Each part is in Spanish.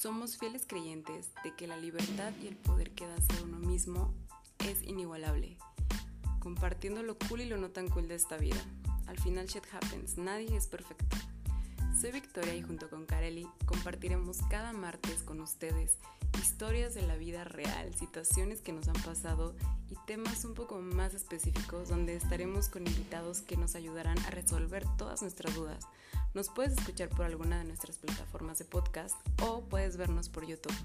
Somos fieles creyentes de que la libertad y el poder que da ser uno mismo es inigualable, compartiendo lo cool y lo no tan cool de esta vida. Al final shit happens, nadie es perfecto. Soy Victoria y junto con Kareli compartiremos cada martes con ustedes historias de la vida real, situaciones que nos han pasado y temas un poco más específicos donde estaremos con invitados que nos ayudarán a resolver todas nuestras dudas. Nos puedes escuchar por alguna de nuestras plataformas de podcast o puedes vernos por YouTube.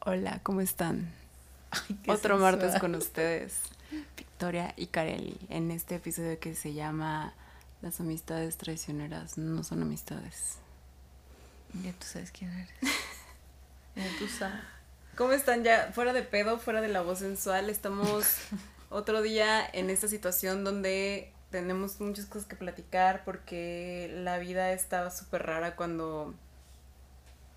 Hola, ¿cómo están? Otro martes con ustedes, Victoria y Kareli, en este episodio que se llama Las amistades traicioneras no son amistades. Ya tú sabes quién eres. ya tú sabes. ¿Cómo están ya? Fuera de pedo, fuera de la voz sensual, estamos otro día en esta situación donde tenemos muchas cosas que platicar porque la vida está súper rara cuando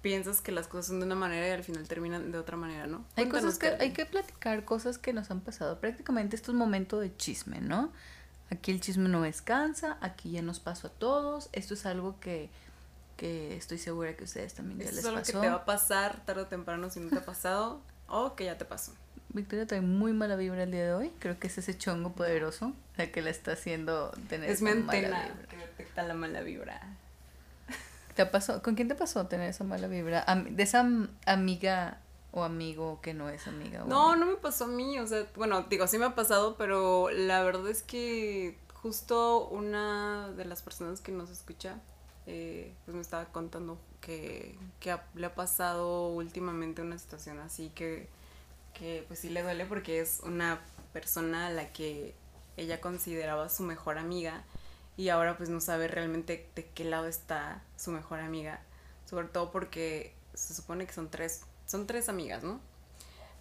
piensas que las cosas son de una manera y al final terminan de otra manera, ¿no? Hay cosas que hay que platicar cosas que nos han pasado. Prácticamente esto es un momento de chisme, ¿no? Aquí el chisme no descansa, aquí ya nos pasó a todos. Esto es algo que, que estoy segura que ustedes también ya les pasó. Es algo que te va a pasar tarde o temprano si no te ha pasado o que ya te pasó. Victoria trae muy mala vibra el día de hoy. Creo que es ese chongo poderoso la que la está haciendo tener es esa mala vibra. que detecta la mala vibra. ¿Te pasó? ¿Con quién te pasó tener esa mala vibra? De esa amiga o amigo que no es amiga. no, no me pasó a mí. O sea, bueno, digo, sí me ha pasado, pero la verdad es que justo una de las personas que nos escucha, eh, pues me estaba contando que, que le ha pasado últimamente una situación así que que pues sí le duele porque es una persona a la que ella consideraba su mejor amiga y ahora pues no sabe realmente de qué lado está su mejor amiga, sobre todo porque se supone que son tres, son tres amigas, ¿no?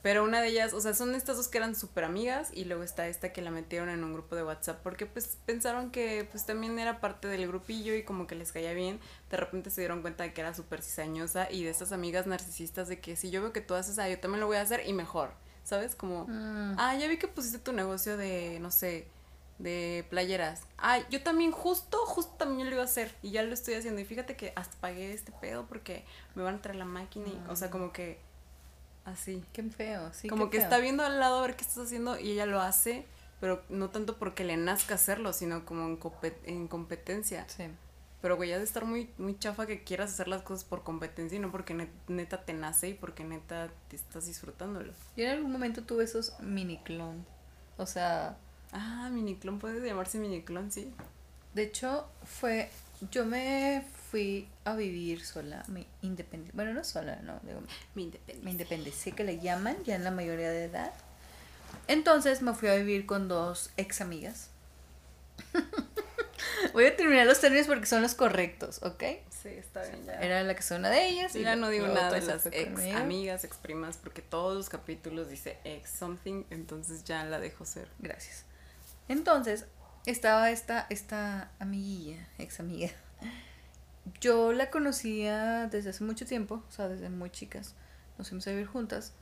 Pero una de ellas, o sea, son estas dos que eran súper amigas y luego está esta que la metieron en un grupo de WhatsApp porque pues pensaron que pues también era parte del grupillo y como que les caía bien. De repente se dieron cuenta de que era súper cizañosa y de estas amigas narcisistas de que si yo veo que tú haces eso, yo también lo voy a hacer y mejor, ¿sabes? Como, mm. ah, ya vi que pusiste tu negocio de, no sé, de playeras. Ay, yo también justo, justo también lo iba a hacer y ya lo estoy haciendo y fíjate que hasta pagué este pedo porque me van a traer la máquina y, o sea, mm. como que así. Qué feo, sí. Como que está viendo al lado a ver qué estás haciendo y ella lo hace, pero no tanto porque le nazca hacerlo, sino como en, en competencia. Sí. Pero güey, ya de estar muy, muy chafa que quieras hacer las cosas por competencia y no porque neta te nace y porque neta te estás disfrutándolo. Yo en algún momento tuve esos mini clon. O sea. Ah, mini clon, puede llamarse mini clon, sí. De hecho, fue. Yo me fui a vivir sola, me independiente. Bueno, no sola, no, digo, me independencia. Me independencia, que le llaman ya en la mayoría de edad. Entonces me fui a vivir con dos ex amigas. Voy a terminar los términos porque son los correctos, ¿ok? Sí, está bien. Ya. Era la que son una de ellas. y ya no digo nada de las ex amigas, ex primas, porque todos los capítulos dice ex something, entonces ya la dejo ser. Gracias. Entonces, estaba esta, esta amiguilla, ex amiga, yo la conocía desde hace mucho tiempo, o sea, desde muy chicas. Nos fuimos a vivir juntas.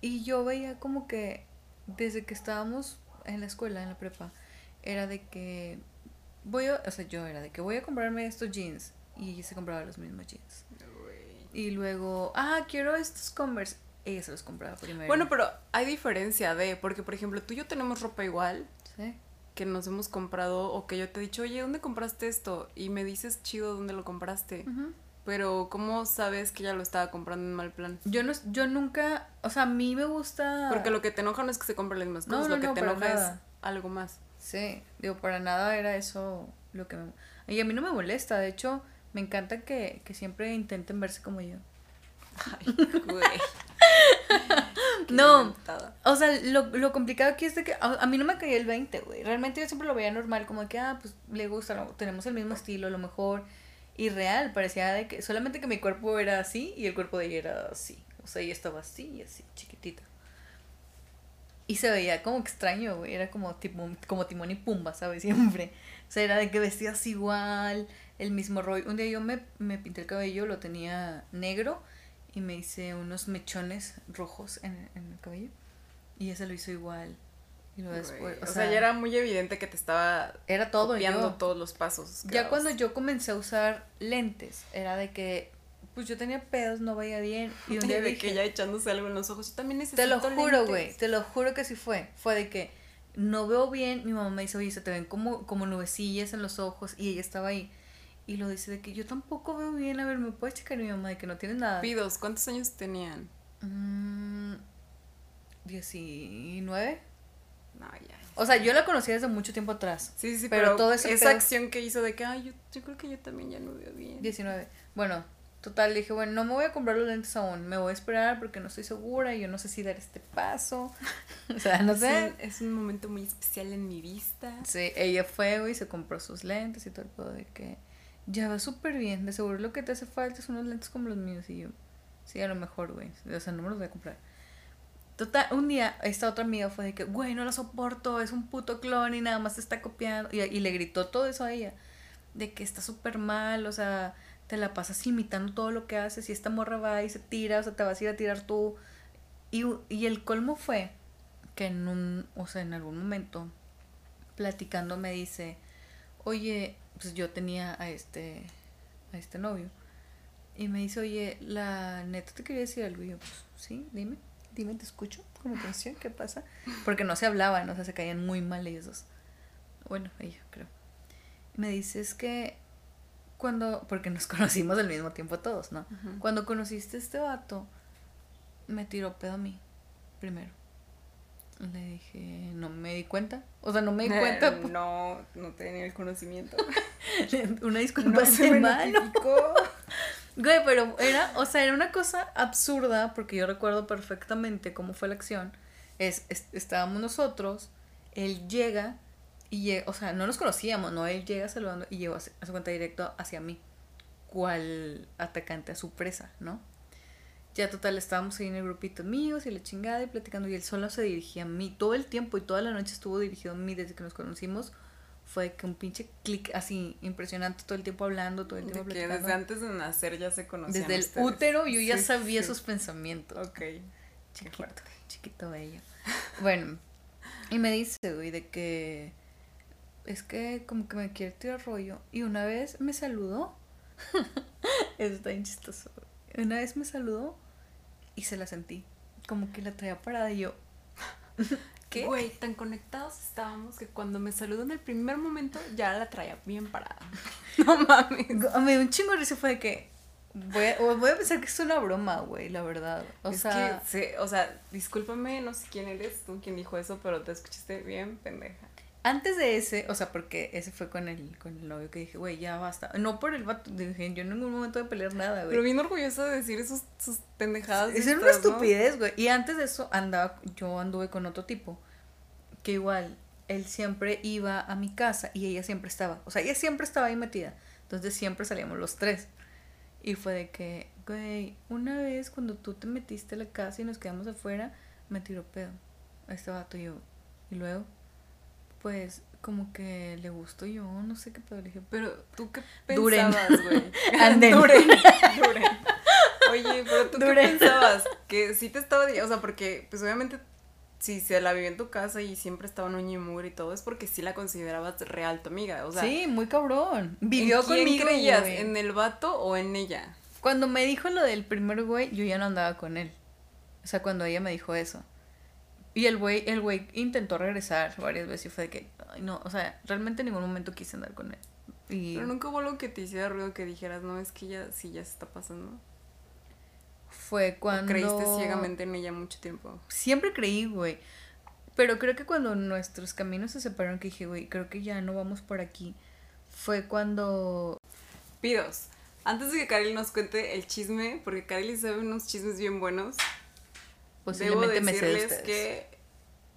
Y yo veía como que desde que estábamos en la escuela, en la prepa, era de que voy a, o sea, yo era de que voy a comprarme estos jeans y ella se compraba los mismos jeans. Y luego, ah, quiero estos Converse. Ella se los compraba primero. Bueno, pero hay diferencia de, porque por ejemplo, tú y yo tenemos ropa igual. Sí que nos hemos comprado o que yo te he dicho, oye, ¿dónde compraste esto? Y me dices chido dónde lo compraste. Pero ¿cómo sabes que ella lo estaba comprando en mal plan? Yo no, yo nunca, o sea, a mí me gusta... Porque lo que te enoja no es que se compren las mismas cosas, lo que te enoja es algo más. Sí, digo, para nada era eso lo que me... Y a mí no me molesta, de hecho, me encanta que, que siempre intenten verse como yo. Ay, güey. no, o sea, lo, lo, complicado aquí es de que a, mí no me caía el 20, güey. Realmente yo siempre lo veía normal, como de que, ah, pues le gusta, tenemos el mismo estilo, a lo mejor. Y real, parecía de que solamente que mi cuerpo era así y el cuerpo de ella era así. O sea, ella estaba así y así, chiquitita. Y se veía como extraño, güey. Era como, tipo, como Timón y Pumba, ¿sabes? Siempre. O sea, era de que vestías igual, el mismo rollo. Un día yo me, me pinté el cabello, lo tenía negro y me hice unos mechones rojos en, en el cabello. Y ese lo hizo igual. Y luego después, o, sea, ya era muy evidente que te estaba era todo copiando todos los pasos. Ya cuando yo comencé a usar lentes, era de que pues yo tenía pedos, no veía bien. Y un día de que ya echándose algo en los ojos, yo también necesito Te lo juro, güey, te lo juro que sí fue. Fue de que no veo bien, mi mamá me dice, oye, se te ven como, como nubecillas en los ojos, y ella estaba ahí. Y lo dice de que yo tampoco veo bien, a ver, ¿me puedes checar mi mamá de que no tiene nada? Pidos, ¿cuántos años tenían? Mm, 19. No, ya. O sea, yo la conocí desde mucho tiempo atrás. Sí, sí, sí, pero, toda esa acción que hizo de que, ay, yo, yo creo que yo también ya no veo bien. 19. Bueno, Total, dije, bueno, no me voy a comprar los lentes aún, me voy a esperar porque no estoy segura y yo no sé si dar este paso. o sea, no sé. es un momento muy especial en mi vista. Sí, ella fue, güey, se compró sus lentes y todo el pedo de que ya va súper bien, de seguro lo que te hace falta son unos lentes como los míos y yo, sí, a lo mejor, güey, o sea, no me los voy a comprar. Total, un día esta otra amiga fue de que, güey, no lo soporto, es un puto clon y nada más te está copiando. Y, y le gritó todo eso a ella, de que está súper mal, o sea, te la pasas imitando todo lo que haces y esta morra va y se tira, o sea, te vas a ir a tirar tú. Y, y el colmo fue que en un, o sea, en algún momento, platicando me dice, oye, pues yo tenía a este, a este novio. Y me dice, oye, la neta te quería decir algo. Y yo, pues, sí, dime, dime, te escucho con atención, ¿qué pasa? Porque no se hablaban, o sea, se caían muy mal ellos dos. Bueno, ella, creo. Me dice, es que cuando, porque nos conocimos al mismo tiempo todos, ¿no? Cuando conociste a este vato, me tiró pedo a mí, primero. Le dije, no me di cuenta. O sea, no me di cuenta. no, no tenía el conocimiento. una disculpa no se mano. Güey, pero era, o sea, era una cosa absurda, porque yo recuerdo perfectamente cómo fue la acción. Es, estábamos nosotros, él llega, y, o sea, no nos conocíamos, ¿no? Él llega saludando y llegó a, su cuenta directo hacia mí, cual atacante a su presa, ¿no? Ya total, estábamos ahí en el grupito amigos y la chingada y platicando y él solo se dirigía a mí todo el tiempo y toda la noche estuvo dirigido a mí desde que nos conocimos. Fue que un pinche clic así impresionante todo el tiempo hablando, todo el tiempo de que desde antes de nacer ya se conocían Desde el útero yo ya sabía sus pensamientos. Ok. Chiquito, chiquito bello. bueno, y me dice, güey, de que es que como que me quiere tirar rollo. Y una vez me saludó. Eso está bien chistoso. Una vez me saludó y se la sentí. Como que la traía parada y yo. ¿Qué? Güey, tan conectados estábamos que cuando me saludó en el primer momento ya la traía bien parada. No mames. Me dio un chingo de risa fue de que. Voy a, voy a pensar que es una broma, güey, la verdad. O sea. Que, o sea, discúlpame, no sé quién eres tú quien dijo eso, pero te escuchaste bien pendeja. Antes de ese, o sea, porque ese fue con el, con el novio que dije, güey, ya basta. No por el vato, dije, yo en ningún momento de pelear nada, güey. Pero bien orgullosa de decir esos, sus pendejadas. Es una estupidez, güey. Y antes de eso andaba, yo anduve con otro tipo, que igual, él siempre iba a mi casa y ella siempre estaba, o sea, ella siempre estaba ahí metida. Entonces siempre salíamos los tres. Y fue de que, güey, una vez cuando tú te metiste a la casa y nos quedamos afuera, me tiró pedo a este vato y yo. Y luego, pues como que le gustó yo, no sé qué pedo le dije. Pero tú qué pensabas, güey. Duren. Duren. Oye, pero tú qué pensabas? Que sí te estaba, o sea, porque pues obviamente si se la vivió en tu casa y siempre estaba en un y todo, es porque sí la considerabas real tu amiga, o sea. Sí, muy cabrón. Vivió ¿en quién creías? ¿En el vato o en ella? Cuando me dijo lo del primer güey, yo ya no andaba con él. O sea, cuando ella me dijo eso. Y el güey, el güey intentó regresar varias veces y fue de que, ay, no, o sea, realmente en ningún momento quise andar con él. Y... Pero nunca hubo algo que te hiciera ruido que dijeras, no, es que ya sí ya se está pasando. Fue cuando... creíste ciegamente en ella mucho tiempo. Siempre creí, güey. Pero creo que cuando nuestros caminos se separaron, que dije, güey, creo que ya no vamos por aquí. Fue cuando... Pidos. Antes de que Karel nos cuente el chisme, porque Karel sabe unos chismes bien buenos. Posiblemente Debo decirles que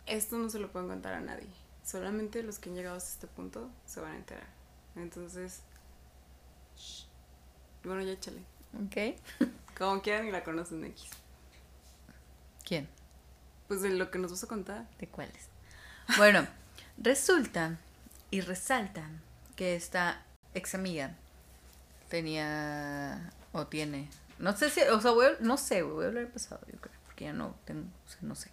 esto no se lo pueden contar a nadie. Solamente los que han llegado hasta este punto se van a enterar. Entonces, bueno, ya échale. Ok. Como quieran y la conocen X. ¿Quién? Pues de lo que nos vas a contar. ¿De cuáles? Bueno, resulta y resalta que esta ex amiga tenía o tiene, no sé si, o sea, voy, no sé, voy a hablar pasado, yo creo que ya no tengo, o sea, no sé.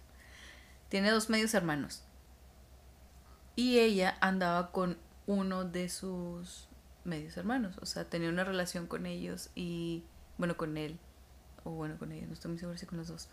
Tiene dos medios hermanos. Y ella andaba con uno de sus medios hermanos. O sea, tenía una relación con ellos y, bueno, con él. O bueno, con ella, no estoy muy segura si con los dos.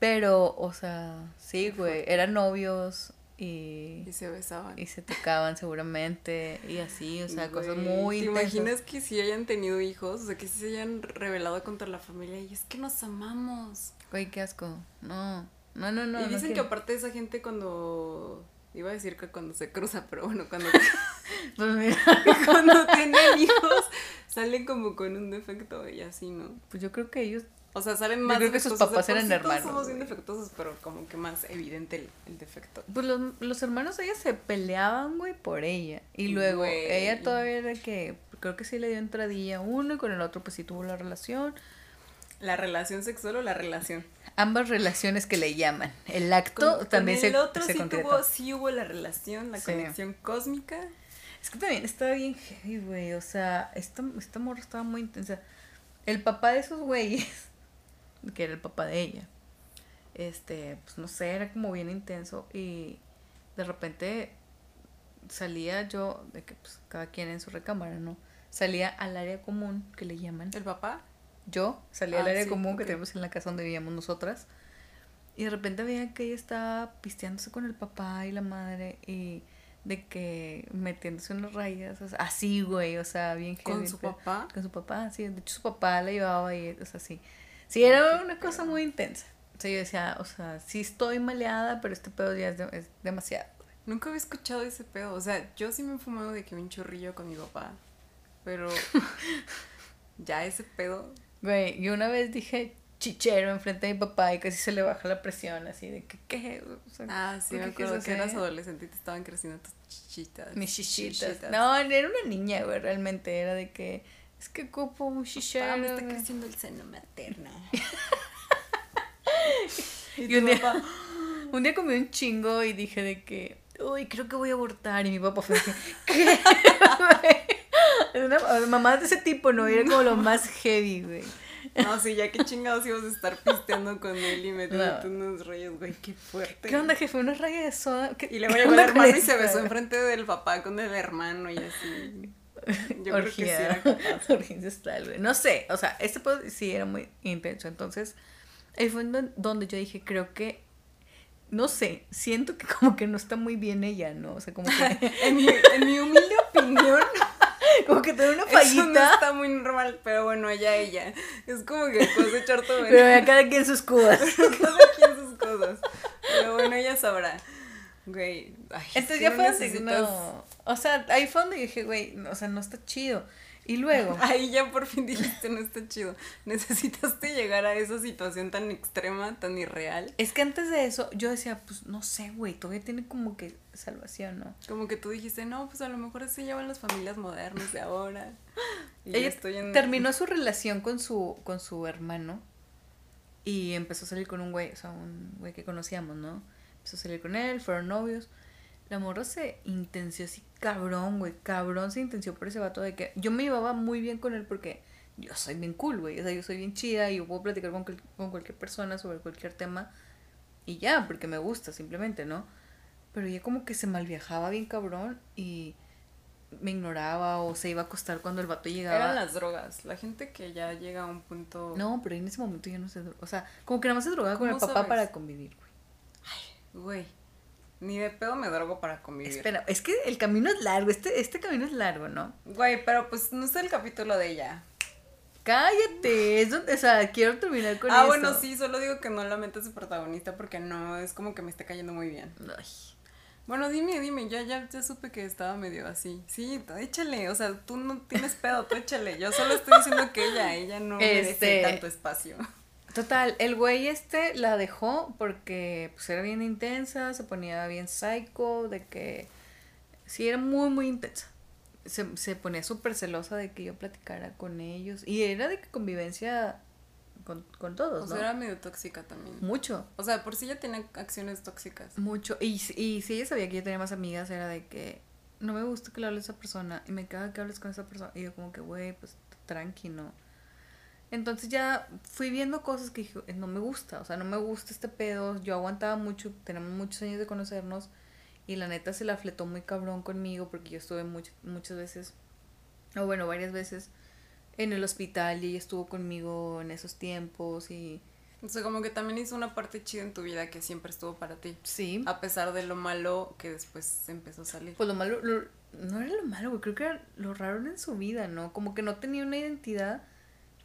Pero, o sea, sí, güey, eran novios y... Y se besaban. Y se tocaban seguramente y así, o sea, cosas muy ¿Te intensas. imaginas que si hayan tenido hijos? O sea, que si se hayan revelado contra la familia y es que nos amamos. Güey, qué asco. No, no, no, no. y no dicen que aparte esa gente cuando... Iba a decir que cuando se cruza, pero bueno, cuando, Pues mira, cuando tienen hijos salen como con un defecto y así, ¿no? pues yo creo que ellos O sea, salen Yo más creo que sus papás eran sí todos hermanos, somos bien güey. defectuosos, pero como que más evidente el, el defecto. Pues los, los hermanos ella se peleaban, güey, por ella. Y luego Güey. ella todavía era que, creo que sí le dio entradilla a uno y con el otro pues sí tuvo la relación. ¿La relación sexual o la relación? Ambas relaciones que le llaman. El acto Con- también con el se, otro se sí tuvo, sí hubo la relación, la Sí. conexión cósmica. Es que también estaba bien heavy, güey. O sea, esta, esta morra estaba muy intensa. El papá de esos güeyes, que era el papá de ella, este, pues no sé, era como bien intenso. Y de repente salía yo, de que pues cada quien en su recámara, ¿no? Salía al área común, que le llaman. ¿El papá? Yo salía al Ah, área sí, común que tenemos en la casa donde vivíamos nosotras. Y de repente veía que ella estaba pisteándose con el papá y la madre y de que metiéndose unas rayas, o sea, así, güey, o sea, bien ¿Con heavy, su pero- papá? Con su papá, sí, de hecho su papá la llevaba y, o sea, sí. Sí, era una cosa muy intensa. O sea, yo decía, o sea, sí estoy maleada, pero este pedo ya es, de- es demasiado. Nunca había escuchado ese pedo. O sea, yo sí me he fumado de que un chorrillo con mi papá. Pero ya ese pedo. Güey, yo una vez dije chichero enfrente de mi papá y casi se le baja la presión, así de que, ¿qué? O sea, Ah, sí, ¿por me acuerdo que eras adolescente y te estaban creciendo tus chichitas. Mis chichitas. Chichitas. No, era una niña, güey, realmente. Era de que es que ocupo un chichero. Papá, me está creciendo el seno materno. Y y un día- papá, Un día comí un chingo y dije de que, uy, creo que voy a abortar. Y mi papá fue de que, ¿qué? Una mamá de ese tipo, ¿no? Era como lo más heavy, güey. No, sí, ya qué chingados ibas a estar pisteando con él y metiéndote No. unos rollos, güey, qué fuerte. ¿Qué onda, jefe? ¿Una raya de soda? ¿Qué- Y le el onda con hermano y se besó enfrente del papá con el hermano y así. Yo creo que sí era güey. No sé, o sea, este sí era muy intenso. Entonces, ahí fue donde yo dije, creo que, no sé, siento que como que no está muy bien ella, ¿no? O sea, como que, En mi, en mi humilde opinión, como que tiene una eso no fallita. está muy normal, pero bueno, ella, ella. Es como que puedes echar todo Pero cada quien sus cubas. cada quien sus cosas. Pero bueno, ella sabrá. Güey, Entonces ya fue necesitas- no. O sea, ahí fue donde dije, güey, o sea, no está chido. Y luego, Ahí ya por fin dijiste, no está chido. Necesitaste llegar a esa situación tan extrema, tan irreal. es que antes de eso, yo decía, pues no sé, güey, todavía tiene como que salvación, ¿no? Como que tú dijiste, no, pues a lo mejor así llevan las familias modernas de ahora. Y Ella estoy en... terminó su relación con su, con su hermano y empezó a salir con un güey, o sea, un güey que conocíamos, ¿no? Empezó a salir con él, fueron novios. La morra se intenció así, cabrón, güey, cabrón se intenció por ese vato de que yo me llevaba muy bien con él porque yo soy bien cool, güey, o sea, yo soy bien chida y yo puedo platicar con, con cualquier persona sobre cualquier tema y ya, porque me gusta simplemente, ¿no? Pero ella como que se malviajaba bien cabrón y me ignoraba o se iba a acostar cuando el vato llegaba. Eran las drogas. La gente que ya llega a un punto... No, pero en ese momento ya no se drogaba. O sea, como que nada más se drogaba con el ¿Cómo papá sabes? para convivir, güey. Güey, ni de pedo me drogo para convivir. Espera, es que el camino es largo. Este, este camino es largo, ¿no? Güey, pero pues no está el capítulo de ella. Cállate. Es donde, o sea, quiero terminar con ah, eso. bueno, sí, solo digo que no la metas de protagonista porque no es como que me esté cayendo muy bien. Ay. Bueno, dime, dime, ya, ya, ya supe que estaba medio así. Sí, échale, o sea, tú no tienes pedo, tú échale. Yo solo estoy diciendo que ella, ella no merece Este- tanto espacio. Total, el güey este la dejó porque pues era bien intensa, se ponía bien psycho, de que sí era muy, muy intensa. Se, se ponía súper celosa de que yo platicara con ellos. Y era de que convivencia con, con todos, O ¿no? sea, era medio tóxica también. Mucho. O sea, por si ella tenía acciones tóxicas. Mucho. Y, y si ella sabía que yo tenía más amigas, era de que no me gusta que le hables a esa persona y me caga que hables con esa persona. Y yo, como que, güey, pues tranqui, ¿no? Entonces ya fui viendo cosas que dije, no me gusta, o sea, no me gusta este pedo. Yo aguantaba mucho, tenemos muchos años de conocernos Y la neta se la fletó muy cabrón conmigo porque yo estuve muchas veces, o bueno, varias veces en el hospital y ella estuvo conmigo en esos tiempos y... O sea, como que también hizo una parte chida en tu vida que siempre estuvo para ti. Sí. A pesar de lo malo que después empezó a salir. Pues lo malo, no era lo malo, güey, creo que era lo raro en su vida, ¿no? Como que no tenía una identidad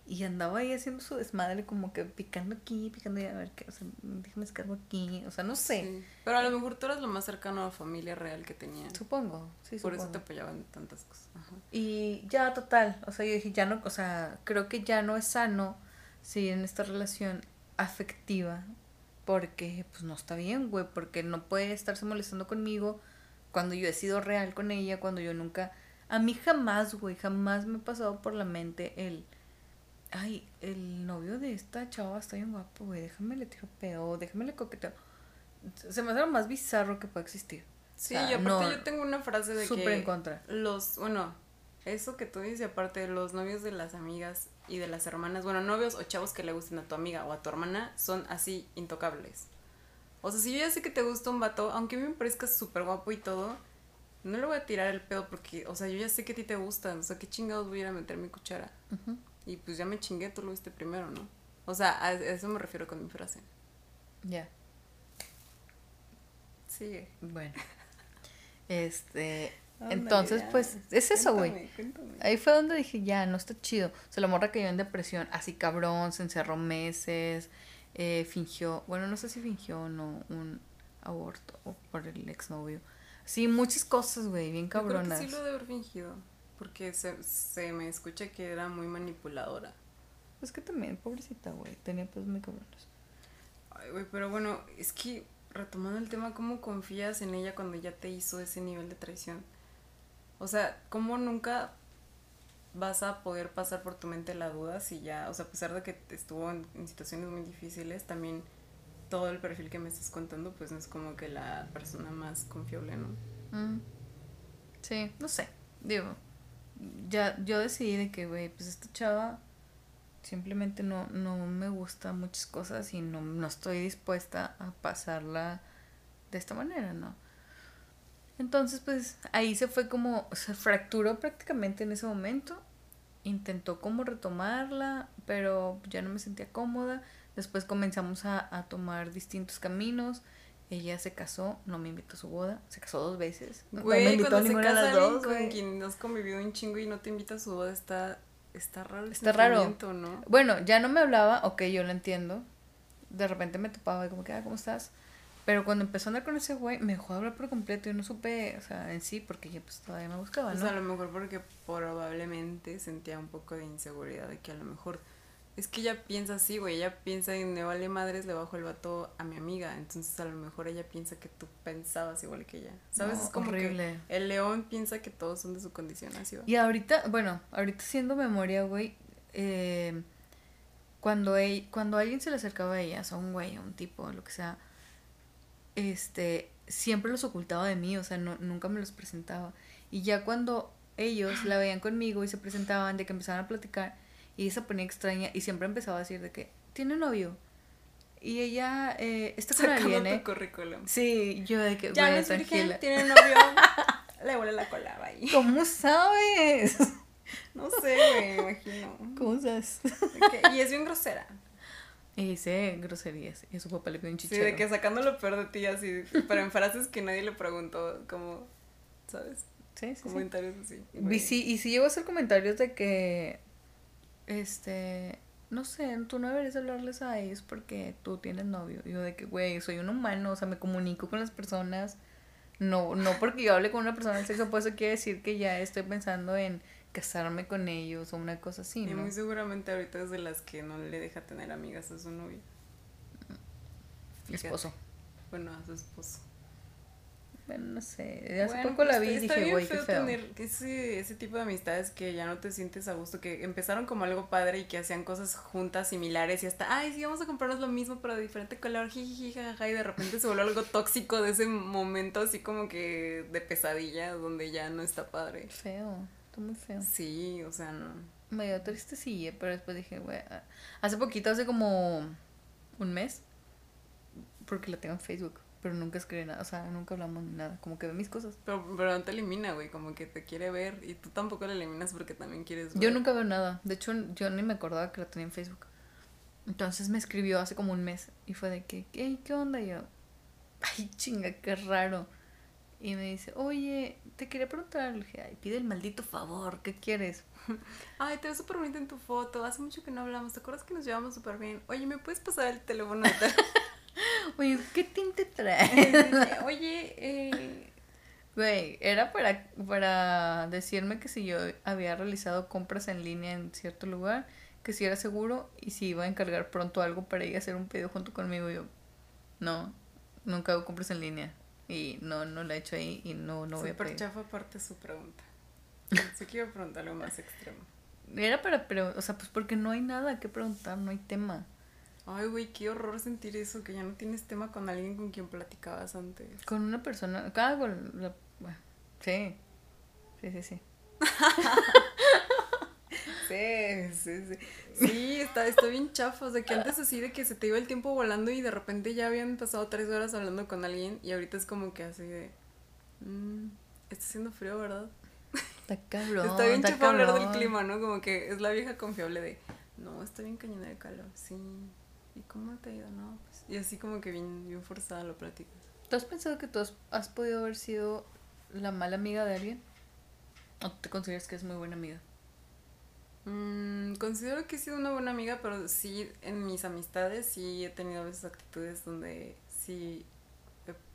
y andaba ahí haciendo su desmadre, como que picando aquí, picando allá, a ver qué, o sea, déjame escarbo aquí, o sea, no sé. Pero a lo mejor tú eras lo más cercano a la familia real que tenía. Supongo, sí, Por eso te apoyaban tantas cosas. Ajá. Y ya, total, o sea, yo dije, ya no, o sea, creo que ya no es sano seguir en esta relación afectiva, porque, pues, no está bien, güey, porque no puede estarse molestando conmigo cuando yo he sido real con ella, cuando yo nunca... A mí jamás, güey, jamás me ha pasado por la mente el ay, el novio de esta chava está bien guapo, güey, déjame le tiro peo, déjame le coqueteo. Se me hace lo más bizarro que puede existir. Sí, y aparte yo tengo una frase de que... en contra. Los, bueno, eso que tú dices, aparte de los novios de las amigas y de las hermanas, bueno, novios o chavos que le gusten a tu amiga o a tu hermana, son así intocables. O sea, si yo ya sé que te gusta un vato, aunque a mí me parezca súper guapo y todo, no le voy a tirar el pedo porque, o sea, yo ya sé que a ti te gusta, o sea, qué chingados voy a ir a meter mi cuchara. Y pues ya me chingué, tú lo viste primero, ¿no? O sea, a eso me refiero con mi frase. Ya. Sigue. Bueno. Este. entonces, pues, es eso, güey. Ahí fue donde dije, ya, no está chido. Se la morra cayó en depresión, así cabrón, se encerró meses, eh, fingió, bueno, no sé si fingió o no un aborto o por el exnovio. Sí, muchas cosas, güey, bien cabronas. sí lo haber fingido. Porque se, se me escucha que era muy manipuladora. Pues que también, pobrecita, güey. Tenía pues muy cabrones. Ay, güey, pero bueno, es que retomando el tema, ¿cómo confías en ella cuando ya te hizo ese nivel de traición? O sea, ¿cómo nunca vas a poder pasar por tu mente la duda si ya, o sea, a pesar de que estuvo en, situaciones muy difíciles, también todo el perfil que me estás contando, pues no es como que la persona más confiable, ¿no? Mm. Sí, no sé, digo, ya yo decidí de que, güey, pues esta chava simplemente no, no me gusta muchas cosas y no, no estoy dispuesta a pasarla de esta manera, ¿no? Entonces, pues ahí se fue como, se fracturó prácticamente en ese momento. Intentó como retomarla, pero ya no me sentía cómoda. Después comenzamos a, a tomar distintos caminos. Ella se casó, no me invitó a su boda, se casó dos veces. Güey, no me invitó cuando se casa dos, con quien has convivido un chingo y no te invita a su boda, está, está raro. Está raro. ¿no? Bueno, ya no me hablaba, ok, yo lo entiendo. De repente me topaba y como que, ah, ¿cómo estás? Pero cuando empezó a andar con ese güey, me dejó de hablar por completo. y no supe, o sea, en sí, porque ya pues todavía me buscaba, ¿no? O sea, a lo mejor porque probablemente sentía un poco de inseguridad de que a lo mejor es que ella piensa así, güey. Ella piensa en me vale madres, le bajo el vato a mi amiga. Entonces a lo mejor ella piensa que tú pensabas igual que ella. ¿Sabes? es como que el león piensa que todos son de su condición, así va. Y ahorita, bueno, ahorita siendo memoria, güey, eh, cuando, cuando alguien se le acercaba a ella, o un güey, a un tipo, lo que sea, este, siempre los ocultaba de mí, o sea, no, nunca me los presentaba. Y ya cuando ellos la veían conmigo y se presentaban, de que empezaban a platicar, y se ponía extraña y siempre empezaba a decir de que tiene novio. Y ella eh, está con alguien, ¿eh? currículum. Sí, yo de que ya es virgen, tiene novio. Le huele la cola ahí. ¿Cómo sabes? No sé, me imagino. ¿Cómo sabes? Y es bien grosera. Y dice groserías. Y a su papá le pide un chichero. Sí, de que sacando lo peor de ti así, pero en frases que nadie le preguntó, como, ¿sabes? Sí, sí. Comentarios así. Y sí, y sí llegó a hacer comentarios de que este, no sé, tú no deberías hablarles a ellos porque tú tienes novio. Yo de que, güey, soy un humano, o sea, me comunico con las personas. No, no porque yo hable con una persona de sexo, pues eso quiere decir que ya estoy pensando en casarme con ellos o una cosa así, ¿no? Y muy seguramente ahorita es de las que no le deja tener amigas a su novio. Esposo. Bueno, a su esposo. Bueno, no sé. Hace poco la pues, vi y dije, güey, qué feo. tener ese, ese tipo de amistades que ya no te sientes a gusto, que empezaron como algo padre y que hacían cosas juntas, similares y hasta, ay, sí, vamos a comprarnos lo mismo pero de diferente color, jiji, jajaja, y de repente se vuelve algo tóxico de ese momento así como que de pesadilla, donde ya no está padre. Feo, está muy feo. Sí, o sea, no. Me dio triste, sí, pero después dije, güey, hace poquito, hace como un mes, porque la tengo en Facebook pero nunca escribe nada, o sea, nunca hablamos ni nada, como que ve mis cosas. Pero, pero no te elimina, güey, como que te quiere ver y tú tampoco la eliminas porque también quieres ver. Yo nunca veo nada, de hecho yo ni me acordaba que la tenía en Facebook. Entonces me escribió hace como un mes y fue de que, hey, ¿qué onda? Y yo, ay, chinga, qué raro. Y me dice, oye, te quería preguntar, le dije, ay, pide el maldito favor, ¿qué quieres? Ay, te ves súper bonita en tu foto, hace mucho que no hablamos, ¿te acuerdas que nos llevamos súper bien? Oye, ¿me puedes pasar el teléfono de tal? Oye, ¿qué tinte trae? Oye, eh... Güey, era para, para decirme que si yo había realizado compras en línea en cierto lugar, que si era seguro y si iba a encargar pronto algo para ir a hacer un pedido junto conmigo. Y yo, no, nunca hago compras en línea. Y no, no la he hecho ahí y no, no voy a pedir. chafa aparte su pregunta. Pensé que iba a preguntar algo más extremo. Era para, pero, o sea, pues porque no hay nada que preguntar, no hay tema. Ay, güey, qué horror sentir eso, que ya no tienes tema con alguien con quien platicabas antes. Con una persona, cada con la, bueno, sí, sí, sí, sí. Sí, sí, sí. Sí, está, está bien chafa. O sea, que antes así de que se te iba el tiempo volando y de repente ya habían pasado tres horas hablando con alguien y ahorita es como que así de... "Mm, está haciendo frío, ¿verdad? Está cabrón. está bien chafa hablar del clima, ¿no? Como que es la vieja confiable de... No, está bien cañona de calor, sí. ¿Y cómo te ha ido? No, pues... Y así como que bien, bien forzada lo platicas. ¿Tú has pensado que tú has, has podido haber sido la mala amiga de alguien? ¿O te consideras que es muy buena amiga? Mm, considero que he sido una buena amiga, pero sí en mis amistades sí he tenido a veces actitudes donde sí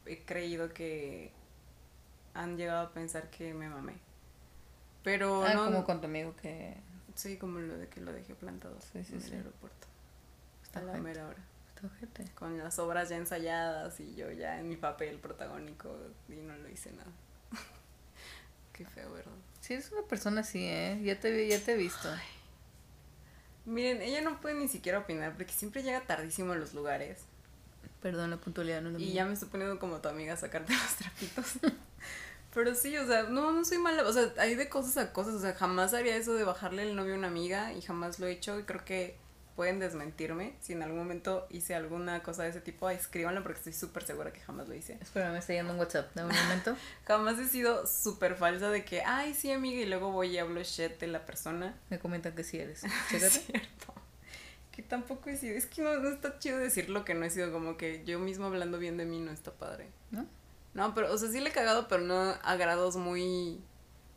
he, he creído que han llegado a pensar que me mamé. Pero ah, no. como con tu amigo que Sí, como lo de que lo dejé plantado Sí, sí, en sí. el aeropuerto. Está A la mera hora. Con las obras ya ensayadas y yo ya en mi papel protagónico y no lo hice nada. Qué feo, ¿verdad? Sí, eres una persona así, ¿eh? Ya te, ya te he visto. Miren, ella no puede ni siquiera opinar porque siempre llega tardísimo a los lugares. Perdón, la puntualidad no es lo Y ya me estoy poniendo como tu amiga a sacarte los trapitos. Pero sí, o sea, no, no soy mala. O sea, hay de cosas a cosas. O sea, jamás haría eso de bajarle el novio a una amiga y jamás lo he hecho. Y creo que pueden desmentirme. Si en algún momento hice alguna cosa de ese tipo, escríbanlo porque estoy súper segura que jamás lo hice. Espera, me está yendo un WhatsApp. Dame un momento. Jamás he sido súper falsa de que, ay, sí, amiga, y luego voy y hablo shit de la persona. Me comentan que sí eres. Es Chécate. cierto. Que tampoco he sido. Es que no, no está chido decir lo que no he sido. Como que yo mismo hablando bien de mí no está padre. ¿No? No, pero, o sea, sí le he cagado, pero no a grados muy,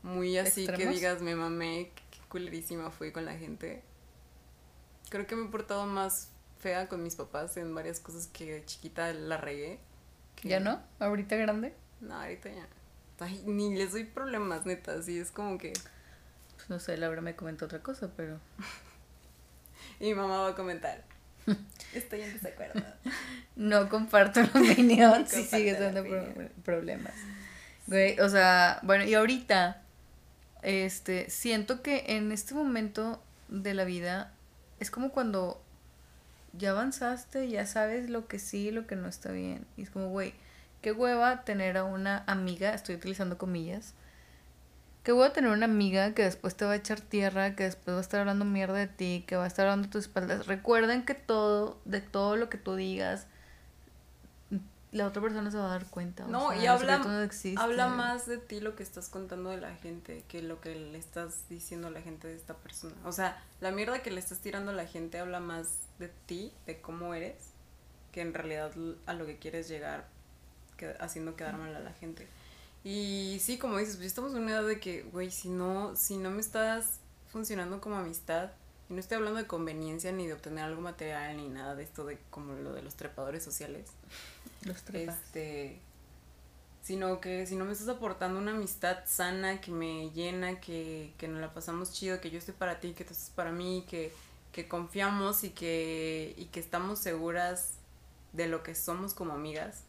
muy así que digas, me mamé, qué culerísima fui con la gente. Creo que me he portado más fea con mis papás en varias cosas que de chiquita la regué. que- ¿Ya no? ¿Ahorita grande? No, ahorita ya. Ay, ni les doy problemas, neta, así es como que... Pues no sé, Laura me comentó otra cosa, pero... Y mi mamá va a comentar. Estoy en desacuerdo. No comparto la opinión No si sigues dando pro- problemas. Güey, o sea, bueno, y ahorita, este, siento que en este momento de la vida es como cuando ya avanzaste, ya sabes lo que sí y lo que no está bien. Y es como, güey, qué hueva tener a una amiga, estoy utilizando comillas, qué hueva tener una amiga que después te va a echar tierra, que después va a estar hablando mierda de ti, que va a estar hablando a tus espaldas. Recuerden que todo, de todo lo que tú digas, la otra persona se va a dar cuenta. o No, sea, y habla, no habla más de ti lo que estás contando de la gente que lo que le estás diciendo a la gente de esta persona. O sea, la mierda que le estás tirando a la gente habla más de ti, de cómo eres, que en realidad a lo que quieres llegar que- haciendo quedar mal a la gente. Y sí, como dices, pues estamos en una edad de que, güey, si no, si no me estás funcionando como amistad, y no estoy hablando de conveniencia ni de obtener algo material ni nada de esto de como lo de los trepadores sociales Los trepas. este sino que si no me estás aportando una amistad sana que me llena que, que nos la pasamos chido que yo estoy para ti que tú estás para mí que, que confiamos y que y que estamos seguras de lo que somos como amigas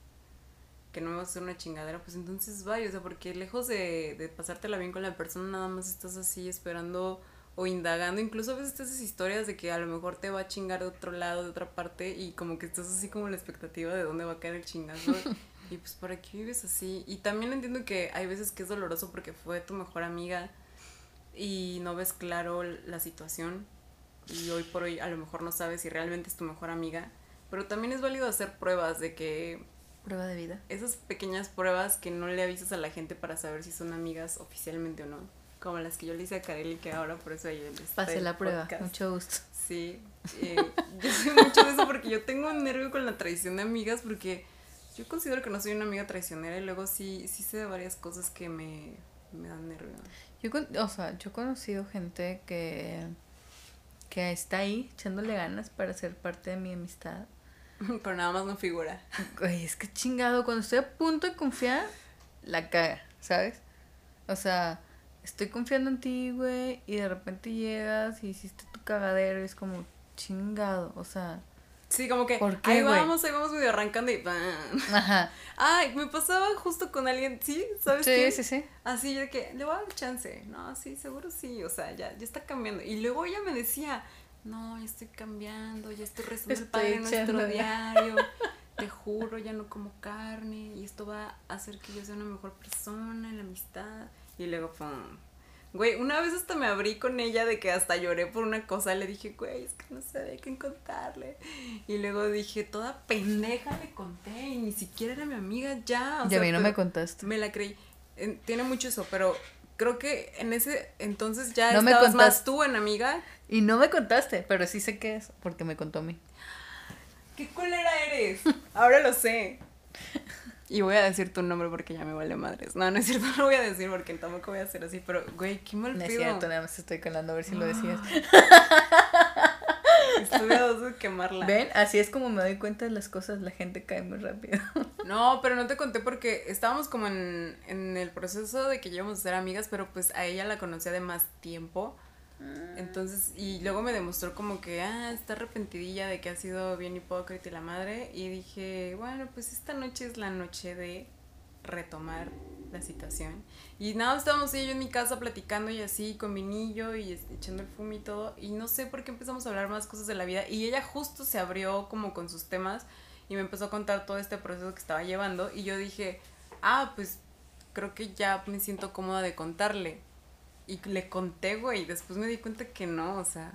que no me va a hacer una chingadera pues entonces vaya o sea porque lejos de, de pasártela bien con la persona nada más estás así esperando o indagando, incluso a veces te haces historias de que a lo mejor te va a chingar de otro lado, de otra parte, y como que estás así como la expectativa de dónde va a caer el chingazo. y pues, ¿para qué vives así? Y también entiendo que hay veces que es doloroso porque fue tu mejor amiga y no ves claro la situación. Y hoy por hoy a lo mejor no sabes si realmente es tu mejor amiga. Pero también es válido hacer pruebas de que Prueba de vida. Esas pequeñas pruebas que no le avisas a la gente para saber si son amigas oficialmente o no. Como las que yo le hice a Kareli, que ahora por eso ella Pase la prueba, mucho gusto. Sí, eh, yo sé mucho de eso porque yo tengo un nervio con la traición de amigas porque yo considero que no soy una amiga traicionera y luego sí, sí sé de varias cosas que me, me dan nervio. Yo, o sea, yo he conocido gente que, que está ahí echándole ganas para ser parte de mi amistad. Pero nada más no figura. Güey, es que chingado, cuando estoy a punto de confiar, la caga, ¿sabes? O sea, estoy confiando en ti, güey, y de repente llegas y hiciste tu cagadero y es como chingado, o sea. Sí, como que ahí vamos, ahí vamos medio arrancando y Ajá. Ay, me pasaba justo con alguien, ¿sí? ¿Sabes Sí, sí, sí. Así de que le voy a dar chance. No, sí, seguro sí, o sea, ya, ya está cambiando. Y luego ella me decía, no, ya estoy cambiando, ya estoy rezando el Padre Nuestro diario. Te juro, ya no como carne y esto va a hacer que yo sea una mejor persona en la amistad. Y luego, pum. Güey, una vez hasta me abrí con ella de que hasta lloré por una cosa. Le dije, güey, es que no sabía qué contarle. Y luego dije, toda pendeja le conté y ni siquiera era mi amiga ya. O ya a mí no me contaste. Me la creí. tiene mucho eso, pero creo que en ese entonces ya no estabas más tú en amiga. Y no me contaste, pero sí sé qué es, porque me contó a mí. ¿Qué culera eres? Ahora lo sé. Y voy a decir tu nombre porque ya me vale madres. No, no es cierto, no lo voy a decir porque tampoco voy a hacer así, pero, güey, qué mal No es cierto, nada más estoy colando a ver si lo decías. Estuve a dos de quemarla. ¿Ven? Así es como me doy cuenta de las cosas, la gente cae muy rápido. No, pero no te conté porque estábamos como en, en el proceso de que íbamos a ser amigas, pero pues a ella la conocía de más tiempo. Ah. Entonces, y luego me demostró como que, ah, está arrepentidilla de que ha sido bien hipócrita y la madre. Y dije, bueno, pues esta noche es la noche de retomar la situación. Y nada, estábamos yo en mi casa platicando y así, con vinillo y echando el fumo y todo. Y no sé por qué empezamos a hablar más cosas de la vida. Y ella justo se abrió como con sus temas y me empezó a contar todo este proceso que estaba llevando. Y yo dije, ah, pues creo que ya me siento cómoda de contarle. Y le conté, güey, y después me di cuenta que no, o sea.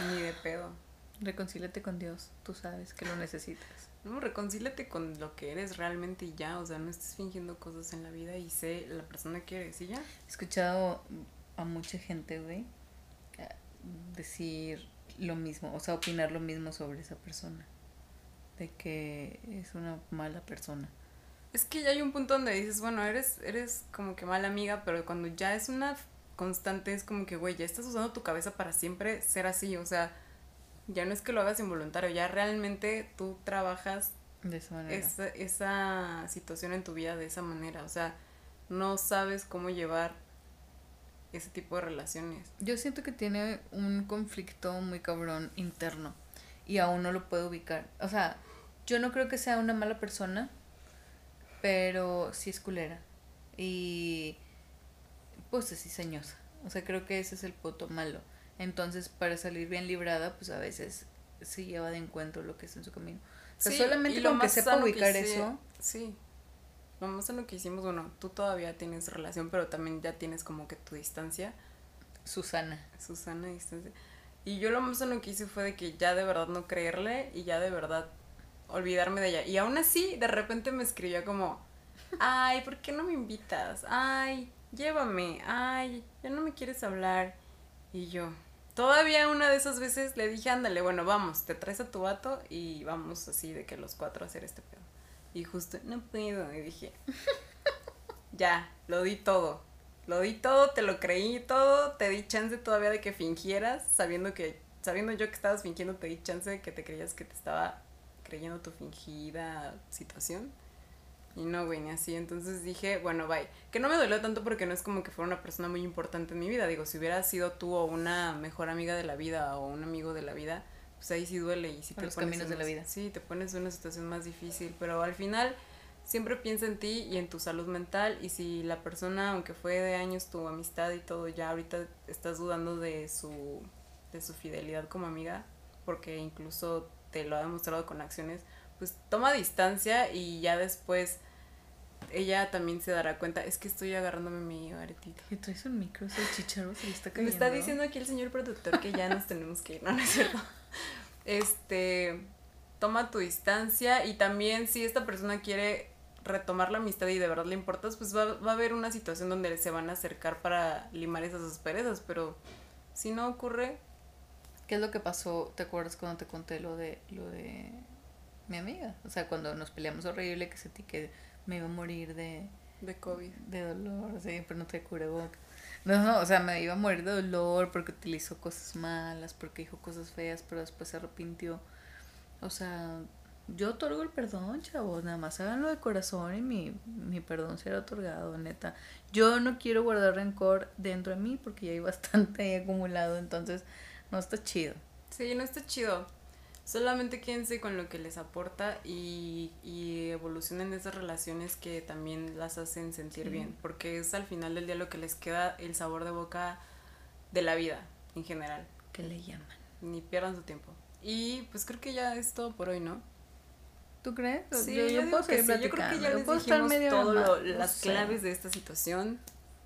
Ni de pedo. Reconcílate con Dios, tú sabes que lo necesitas. No, reconcílate con lo que eres realmente y ya, o sea, no estés fingiendo cosas en la vida y sé la persona que eres y ya. He escuchado a mucha gente, güey, decir lo mismo, o sea, opinar lo mismo sobre esa persona, de que es una mala persona. Es que ya hay un punto donde dices, bueno, eres, eres como que mala amiga, pero cuando ya es una constante, es como que, güey, ya estás usando tu cabeza para siempre ser así, o sea, ya no es que lo hagas involuntario, ya realmente tú trabajas de esa, manera. Esa, esa situación en tu vida de esa manera, o sea, no sabes cómo llevar ese tipo de relaciones. Yo siento que tiene un conflicto muy cabrón interno y aún no lo puedo ubicar. O sea, yo no creo que sea una mala persona, pero sí es culera. Y pues es diseñosa. O sea, creo que ese es el puto malo. Entonces, para salir bien librada, pues a veces se lleva de encuentro lo que está en su camino. O sea, solamente con que sepa ubicar eso. Sí. Lo más lo que hicimos, bueno, tú todavía tienes relación, pero también ya tienes como que tu distancia. Susana. Susana distancia. Y yo lo más lo que hice fue de que ya de verdad no creerle y ya de verdad olvidarme de ella. Y aún así, de repente me escribía como, ay, ¿por qué no me invitas? Ay, llévame, ay, ya no me quieres hablar. Y yo, todavía una de esas veces le dije, ándale, bueno, vamos, te traes a tu vato y vamos así de que los cuatro a hacer este pedo. Y justo, no puedo, y dije, ya, lo di todo. Lo di todo, te lo creí todo, te di chance todavía de que fingieras, sabiendo que, sabiendo yo que estabas fingiendo, te di chance de que te creías que te estaba creyendo tu fingida situación. Y no, güey, ni así. Entonces dije, bueno, bye. Que no me dolió tanto porque no es como que fuera una persona muy importante en mi vida. Digo, si hubiera sido tú o una mejor amiga de la vida o un amigo de la vida, pues ahí sí duele y si te los caminos de la vida. Sí, te pones en una situación más difícil. Pero al final siempre piensa en ti y en tu salud mental. Y si la persona, aunque fue de años tu amistad y todo, ya ahorita estás dudando de su, de su fidelidad como amiga, porque incluso te lo ha demostrado con acciones, pues toma distancia y ya después ella también se dará cuenta, es que estoy agarrándome mi aretita. ¿Y traes un micro? Ese chicharro se le está cayendo. Me está diciendo aquí el señor productor que ya nos tenemos que ir, no, no es cierto. Este, toma tu distancia y también si esta persona quiere retomar la amistad y de verdad le importas, pues va, va a haber una situación donde se van a acercar para limar esas asperezas, pero si no ocurre... ¿Qué es lo que pasó? ¿Te acuerdas cuando te conté lo de lo de mi amiga? O sea, cuando nos peleamos horrible que sentí que me iba a morir de... De COVID. De dolor, sí, pero no te boca. No, no, o sea, me iba a morir de dolor porque utilizó cosas malas, porque dijo cosas feas, pero después se arrepintió. O sea, yo otorgo el perdón, chavos, nada más háganlo de corazón y mi, mi perdón será otorgado, neta. Yo no quiero guardar rencor dentro de mí porque ya hay bastante acumulado, entonces no está chido. Sí, no está chido. Solamente quédense con lo que les aporta y, y evolucionen esas relaciones que también las hacen sentir bien, porque es al final del día lo que les queda el sabor de boca de la vida en general. Que le llaman. Ni pierdan su tiempo. Y pues creo que ya es todo por hoy, ¿no? ¿Tú crees? Sí, yo, puedo seguir Yo creo que ya les dijimos todo las claves de esta situación.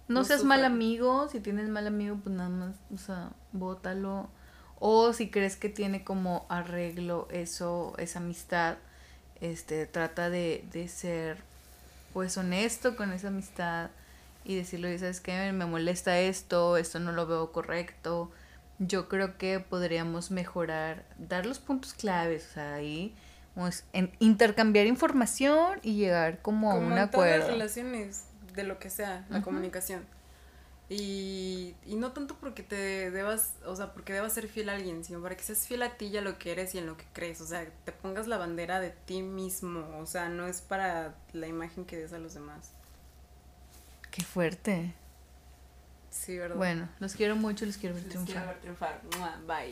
No, seas mal amigo, si tienes mal amigo, pues nada más, o sea, bótalo o si crees que tiene como arreglo eso, esa amistad, este, trata de, de ser pues honesto con esa amistad y decirle, ¿sabes qué? Me molesta esto, esto no lo veo correcto. Yo creo que podríamos mejorar, dar los puntos claves, o sea, ahí pues, en intercambiar información y llegar como, a un acuerdo. Todas las relaciones, de lo que sea, la comunicación. Y, y no tanto porque te debas, o sea, porque debas ser fiel a alguien, sino para que seas fiel a ti y a lo que eres y en lo que crees. O sea, te pongas la bandera de ti mismo. O sea, no es para la imagen que des a los demás. Qué fuerte. Sí, ¿verdad? Bueno, los quiero mucho, los quiero ver triunfar. Quiero ver triunfar. Bye.